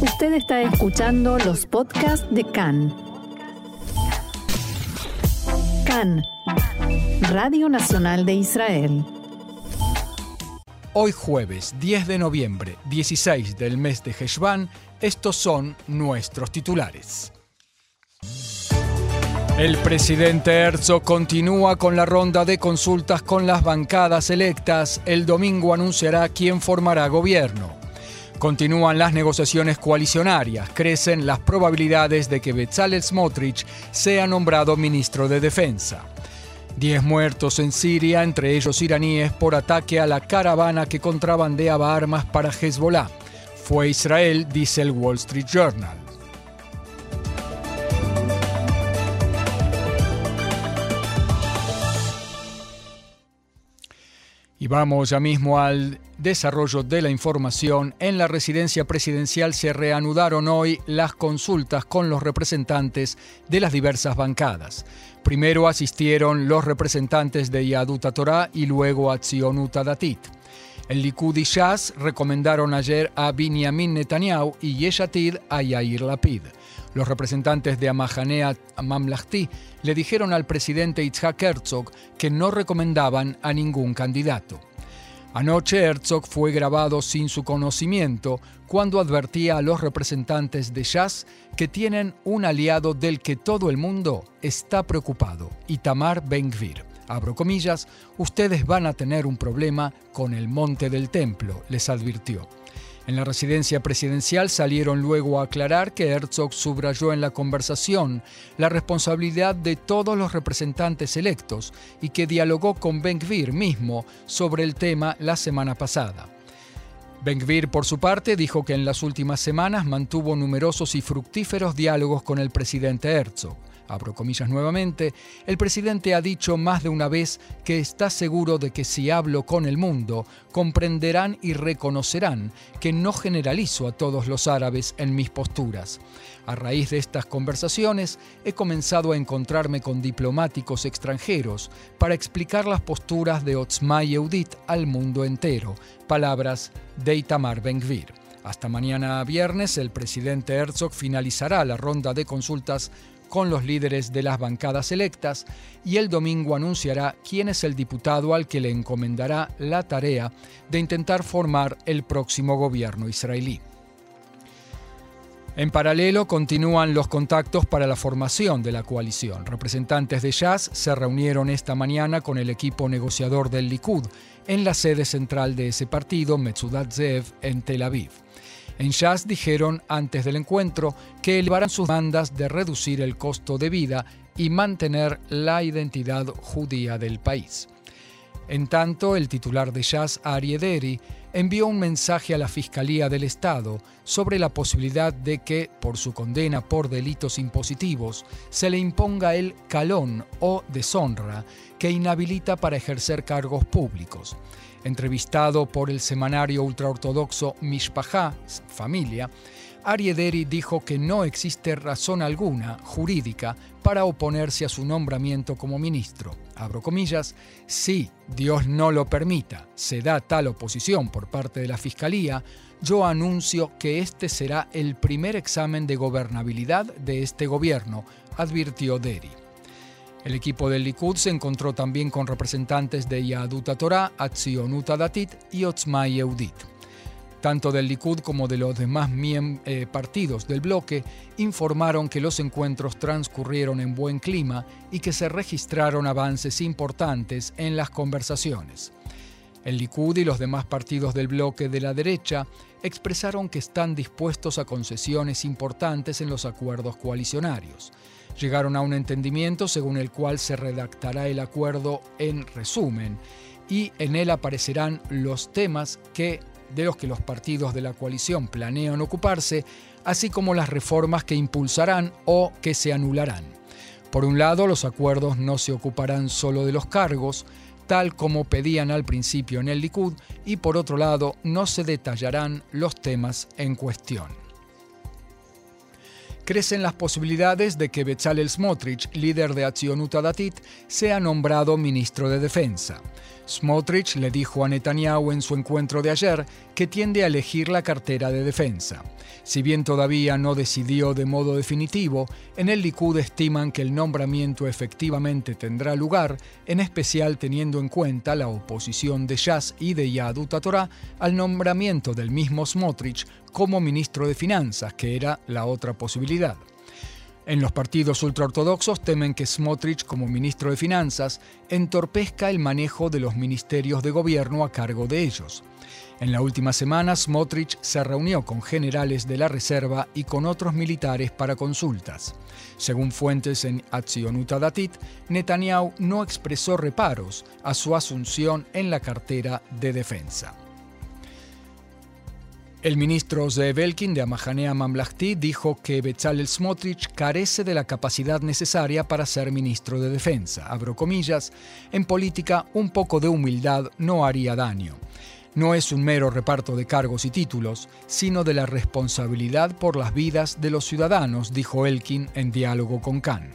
Usted está escuchando los podcasts de CAN. CAN, Radio Nacional de Israel. Hoy jueves 10 de noviembre, 16 del mes de Heshvan, estos son nuestros titulares. El presidente Herzog continúa con la ronda de consultas con las bancadas electas. El domingo anunciará quién formará gobierno. Continúan las negociaciones coalicionarias. Crecen las probabilidades de que Bezalel Smotrich sea nombrado ministro de Defensa. Diez muertos en Siria, entre ellos iraníes, por ataque a la caravana que contrabandeaba armas para Hezbollah. Fue Israel, dice el Wall Street Journal. Y vamos ya mismo al desarrollo de la información. En la residencia presidencial se reanudaron hoy las consultas con los representantes de las diversas bancadas. Primero asistieron los representantes de Yaduta Torah y luego a Datit. El Likud y Shas recomendaron ayer a Binyamin Netanyahu y Yeshatid a Yair Lapid. Los representantes de Amahanea Mamlahti le dijeron al presidente Itzhak Herzog que no recomendaban a ningún candidato. Anoche Herzog fue grabado sin su conocimiento cuando advertía a los representantes de Shas que tienen un aliado del que todo el mundo está preocupado, Itamar Ben-Gvir. Abro comillas, ustedes van a tener un problema con el monte del templo, les advirtió. En la residencia presidencial salieron luego a aclarar que Herzog subrayó en la conversación la responsabilidad de todos los representantes electos y que dialogó con Ben-Gvir mismo sobre el tema la semana pasada. Ben-Gvir, por su parte, dijo que en las últimas semanas mantuvo numerosos y fructíferos diálogos con el presidente Herzog abro comillas nuevamente, el presidente ha dicho más de una vez que está seguro de que si hablo con el mundo, comprenderán y reconocerán que no generalizo a todos los árabes en mis posturas. A raíz de estas conversaciones, he comenzado a encontrarme con diplomáticos extranjeros para explicar las posturas de Otzma Yehudit al mundo entero. Palabras de Itamar Ben-Gvir. Hasta mañana viernes, el presidente Herzog finalizará la ronda de consultas con los líderes de las bancadas electas y el domingo anunciará quién es el diputado al que le encomendará la tarea de intentar formar el próximo gobierno israelí. En paralelo, continúan los contactos para la formación de la coalición. Representantes de Jazz se reunieron esta mañana con el equipo negociador del Likud en la sede central de ese partido, Metzudat Zev, en Tel Aviv. En Jazz dijeron antes del encuentro que elevarán sus demandas de reducir el costo de vida y mantener la identidad judía del país. En tanto, el titular de Jazz, Ari Ederi, envió un mensaje a la Fiscalía del Estado sobre la posibilidad de que, por su condena por delitos impositivos, se le imponga el calón o deshonra que inhabilita para ejercer cargos públicos. Entrevistado por el semanario ultraortodoxo Mishpachá, Familia, Ariederi dijo que no existe razón alguna jurídica para oponerse a su nombramiento como ministro. Abro comillas, si Dios no lo permita, se da tal oposición por parte de la Fiscalía, yo anuncio que este será el primer examen de gobernabilidad de este gobierno, advirtió Deri. El equipo del Likud se encontró también con representantes de Yaduta Torah, Atzionuta Datit y Otzma Yehudit. Tanto del Likud como de los demás eh, partidos del bloque informaron que los encuentros transcurrieron en buen clima y que se registraron avances importantes en las conversaciones. El Likud y los demás partidos del bloque de la derecha expresaron que están dispuestos a concesiones importantes en los acuerdos coalicionarios llegaron a un entendimiento según el cual se redactará el acuerdo en resumen y en él aparecerán los temas que de los que los partidos de la coalición planean ocuparse, así como las reformas que impulsarán o que se anularán. Por un lado, los acuerdos no se ocuparán solo de los cargos, tal como pedían al principio en el Likud, y por otro lado, no se detallarán los temas en cuestión crecen las posibilidades de que Bezalel Smotrich, líder de Atzionut Datit, sea nombrado ministro de Defensa. Smotrich le dijo a Netanyahu en su encuentro de ayer que tiende a elegir la cartera de defensa. Si bien todavía no decidió de modo definitivo, en el Likud estiman que el nombramiento efectivamente tendrá lugar, en especial teniendo en cuenta la oposición de Shas y de Yadut Torah al nombramiento del mismo Smotrich como ministro de Finanzas, que era la otra posibilidad. En los partidos ultraortodoxos temen que Smotrich, como ministro de Finanzas, entorpezca el manejo de los ministerios de gobierno a cargo de ellos. En la última semana, Smotrich se reunió con generales de la Reserva y con otros militares para consultas. Según fuentes en Atzionuta Datit, Netanyahu no expresó reparos a su asunción en la cartera de defensa. El ministro Zeev Elkin de Amahanea Mamlahti dijo que Bezalel Smotrich carece de la capacidad necesaria para ser ministro de Defensa. Abro comillas, en política un poco de humildad no haría daño. No es un mero reparto de cargos y títulos, sino de la responsabilidad por las vidas de los ciudadanos, dijo Elkin en diálogo con Khan.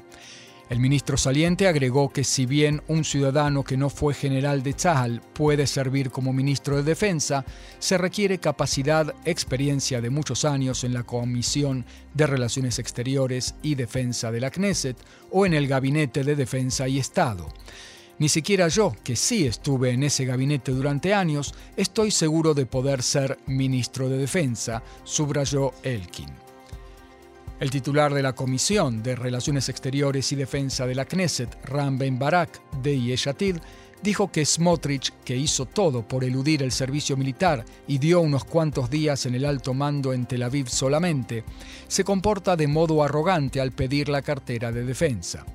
El ministro saliente agregó que si bien un ciudadano que no fue general de Tzahal puede servir como ministro de Defensa, se requiere capacidad, experiencia de muchos años en la Comisión de Relaciones Exteriores y Defensa de la Knesset o en el Gabinete de Defensa y Estado. Ni siquiera yo, que sí estuve en ese gabinete durante años, estoy seguro de poder ser ministro de Defensa, subrayó Elkin. El titular de la Comisión de Relaciones Exteriores y Defensa de la Knesset, Ram Ben Barak, de Yeshatid, dijo que Smotrich, que hizo todo por eludir el servicio militar y dio unos cuantos días en el alto mando en Tel Aviv solamente, se comporta de modo arrogante al pedir la cartera de defensa.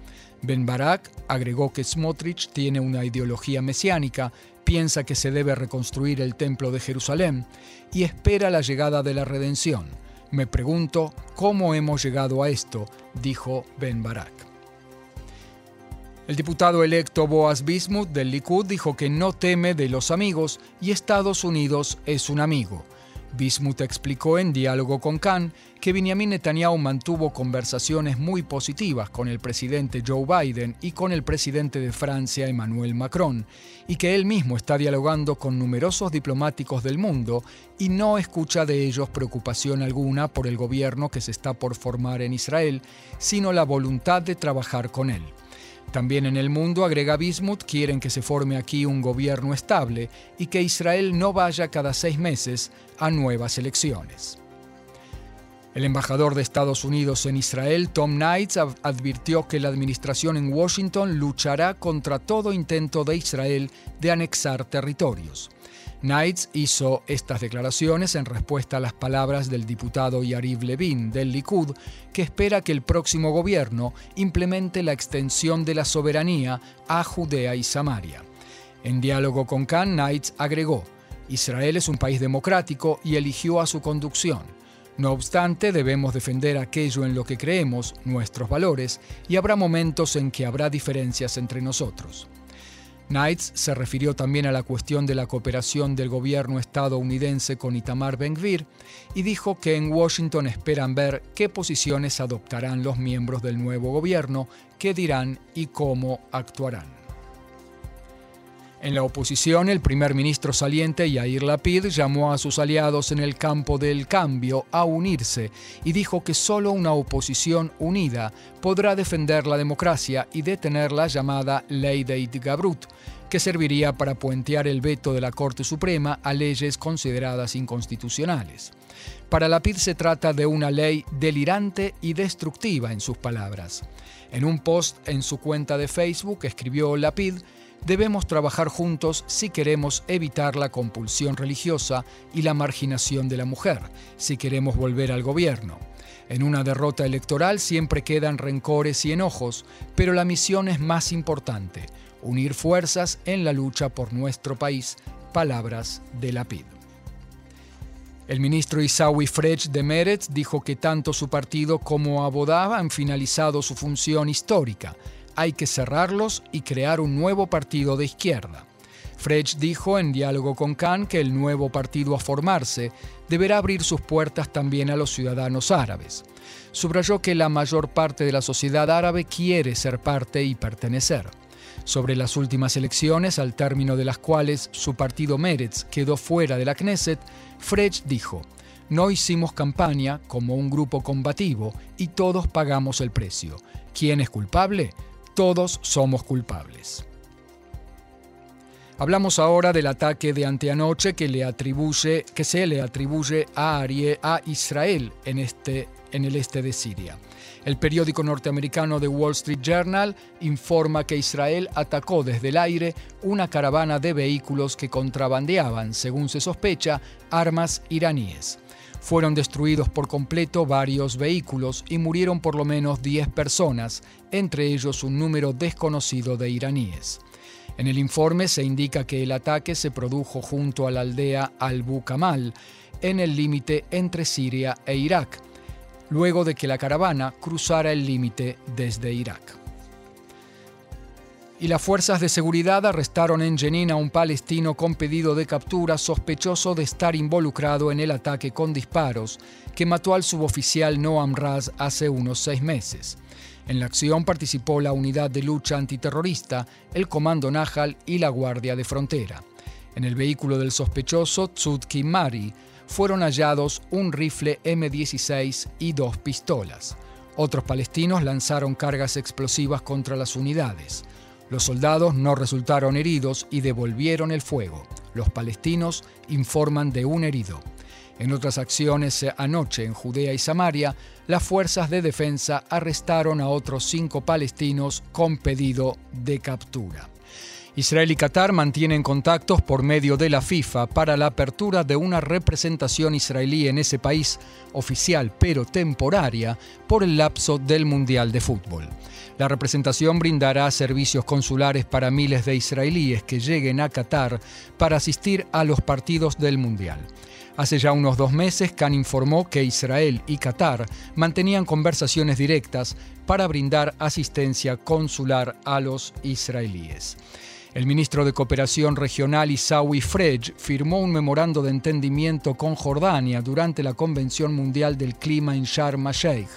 Ben Barak agregó que Smotrich tiene una ideología mesiánica, piensa que se debe reconstruir el templo de Jerusalén y espera la llegada de la redención me pregunto cómo hemos llegado a esto, dijo Ben Barak. El diputado electo Boaz Bismuth del Likud dijo que no teme de los amigos y Estados Unidos es un amigo. Bismuth explicó en diálogo con Khan que Benjamin Netanyahu mantuvo conversaciones muy positivas con el presidente Joe Biden y con el presidente de Francia Emmanuel Macron, y que él mismo está dialogando con numerosos diplomáticos del mundo y no escucha de ellos preocupación alguna por el gobierno que se está por formar en Israel, sino la voluntad de trabajar con él. También en el mundo, agrega Bismuth, quieren que se forme aquí un gobierno estable y que Israel no vaya cada seis meses a nuevas elecciones. El embajador de Estados Unidos en Israel, Tom Knights, advirtió que la administración en Washington luchará contra todo intento de Israel de anexar territorios. Knights hizo estas declaraciones en respuesta a las palabras del diputado Yariv Levin del Likud, que espera que el próximo gobierno implemente la extensión de la soberanía a Judea y Samaria. En diálogo con Khan, Knights agregó, Israel es un país democrático y eligió a su conducción. No obstante, debemos defender aquello en lo que creemos, nuestros valores, y habrá momentos en que habrá diferencias entre nosotros. Knights se refirió también a la cuestión de la cooperación del gobierno estadounidense con Itamar Ben-Gvir y dijo que en Washington esperan ver qué posiciones adoptarán los miembros del nuevo gobierno, qué dirán y cómo actuarán. En la oposición, el primer ministro saliente Yair Lapid llamó a sus aliados en el campo del cambio a unirse y dijo que solo una oposición unida podrá defender la democracia y detener la llamada Ley de Itgabrut, que serviría para puentear el veto de la Corte Suprema a leyes consideradas inconstitucionales. Para Lapid se trata de una ley delirante y destructiva en sus palabras. En un post en su cuenta de Facebook escribió Lapid debemos trabajar juntos si queremos evitar la compulsión religiosa y la marginación de la mujer, si queremos volver al gobierno. En una derrota electoral siempre quedan rencores y enojos, pero la misión es más importante, unir fuerzas en la lucha por nuestro país. Palabras de la PID. El ministro Isawi Frech de Meretz dijo que tanto su partido como Abodá han finalizado su función histórica hay que cerrarlos y crear un nuevo partido de izquierda. Frech dijo en diálogo con Khan que el nuevo partido a formarse deberá abrir sus puertas también a los ciudadanos árabes. Subrayó que la mayor parte de la sociedad árabe quiere ser parte y pertenecer. Sobre las últimas elecciones, al término de las cuales su partido Meretz quedó fuera de la Knesset, Frege dijo, no hicimos campaña como un grupo combativo y todos pagamos el precio. ¿Quién es culpable? Todos somos culpables. Hablamos ahora del ataque de anteanoche que, se le atribuye a, a Israel en, este, en el este de Siria. El periódico norteamericano The Wall Street Journal informa que Israel atacó desde el aire una caravana de vehículos que contrabandeaban, según se sospecha, armas iraníes. Fueron destruidos por completo varios vehículos y murieron por lo menos 10 personas, entre ellos un número desconocido de iraníes. En el informe se indica que el ataque se produjo junto a la aldea Al-Bukamal, en el límite entre Siria e Irak, luego de que la caravana cruzara el límite desde Irak. Y las fuerzas de seguridad arrestaron en Jenin a un palestino con pedido de captura sospechoso de estar involucrado en el ataque con disparos que mató al suboficial Noam Raz hace unos seis meses. En la acción participó la Unidad de Lucha Antiterrorista, el Comando Nahal y la Guardia de Frontera. En el vehículo del sospechoso, Tzudki Mari, fueron hallados un rifle M16 y dos pistolas. Otros palestinos lanzaron cargas explosivas contra las unidades. Los soldados no resultaron heridos y devolvieron el fuego. Los palestinos informan de un herido. En otras acciones anoche en Judea y Samaria, las fuerzas de defensa arrestaron a otros cinco palestinos con pedido de captura. Israel y Qatar mantienen contactos por medio de la FIFA para la apertura de una representación israelí en ese país, oficial pero temporaria, por el lapso del Mundial de Fútbol. La representación brindará servicios consulares para miles de israelíes que lleguen a Qatar para asistir a los partidos del Mundial. Hace ya unos dos meses, Khan informó que Israel y Qatar mantenían conversaciones directas para brindar asistencia consular a los israelíes. El ministro de Cooperación Regional Isawi Frej firmó un memorando de entendimiento con Jordania durante la Convención Mundial del Clima en Sharm el-Sheikh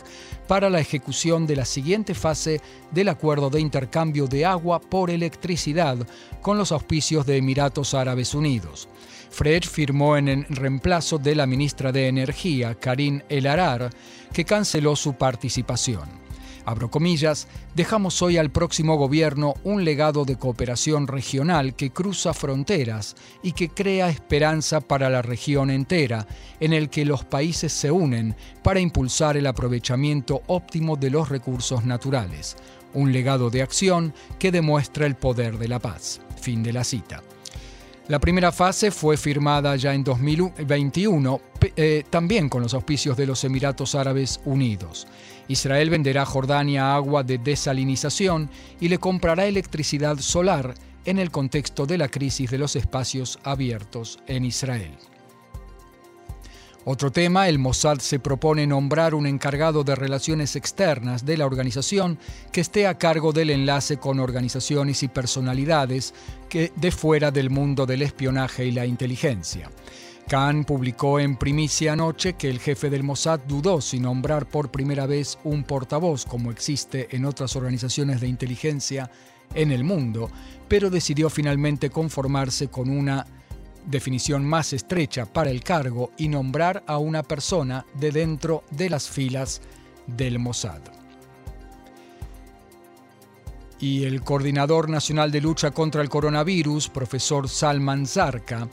para la ejecución de la siguiente fase del acuerdo de intercambio de agua por electricidad con los auspicios de Emiratos Árabes Unidos. Frej firmó en el reemplazo de la ministra de Energía, Karin El Arar, que canceló su participación abro dejamos hoy al próximo gobierno un legado de cooperación regional que cruza fronteras y que crea esperanza para la región entera, en el que los países se unen para impulsar el aprovechamiento óptimo de los recursos naturales. Un legado de acción que demuestra el poder de la paz. Fin de la cita. La primera fase fue firmada ya en 2021, eh, también con los auspicios de los Emiratos Árabes Unidos. Israel venderá a Jordania agua de desalinización y le comprará electricidad solar en el contexto de la crisis de los espacios abiertos en Israel. Otro tema, el Mossad se propone nombrar un encargado de relaciones externas de la organización que esté a cargo del enlace con organizaciones y personalidades que de fuera del mundo del espionaje y la inteligencia. Khan publicó en primicia anoche que el jefe del Mossad dudó si nombrar por primera vez un portavoz como existe en otras organizaciones de inteligencia en el mundo, pero decidió finalmente conformarse con una definición más estrecha para el cargo y nombrar a una persona de dentro de las filas del Mossad. Y el coordinador nacional de lucha contra el coronavirus, profesor Salman Zarka,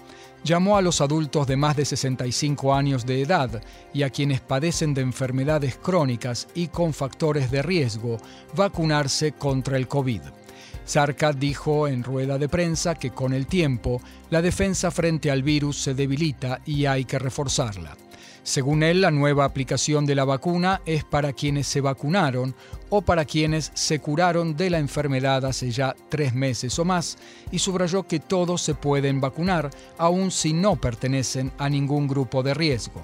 llamó a los adultos de más de 65 años de edad y a quienes padecen de enfermedades crónicas y con factores de riesgo vacunarse contra el COVID. Zarca dijo en rueda de prensa que con el tiempo la defensa frente al virus se debilita y hay que reforzarla. Según él, la nueva aplicación de la vacuna es para quienes se vacunaron o para quienes se curaron de la enfermedad hace ya tres meses o más y subrayó que todos se pueden vacunar, aun si no pertenecen a ningún grupo de riesgo.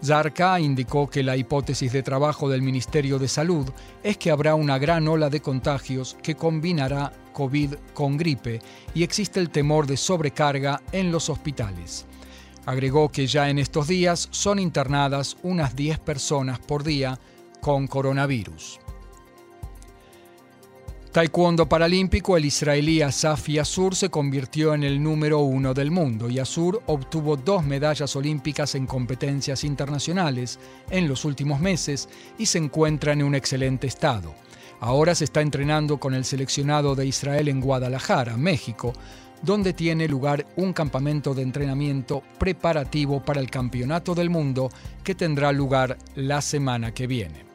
Zarca indicó que la hipótesis de trabajo del Ministerio de Salud es que habrá una gran ola de contagios que combinará COVID con gripe y existe el temor de sobrecarga en los hospitales. Agregó que ya en estos días son internadas unas 10 personas por día con coronavirus. Taekwondo paralímpico, el israelí Asaf Yassur se convirtió en el número uno del mundo. Yassur obtuvo dos medallas olímpicas en competencias internacionales en los últimos meses y se encuentra en un excelente estado. Ahora se está entrenando con el seleccionado de Israel en Guadalajara, México, donde tiene lugar un campamento de entrenamiento preparativo para el Campeonato del Mundo que tendrá lugar la semana que viene.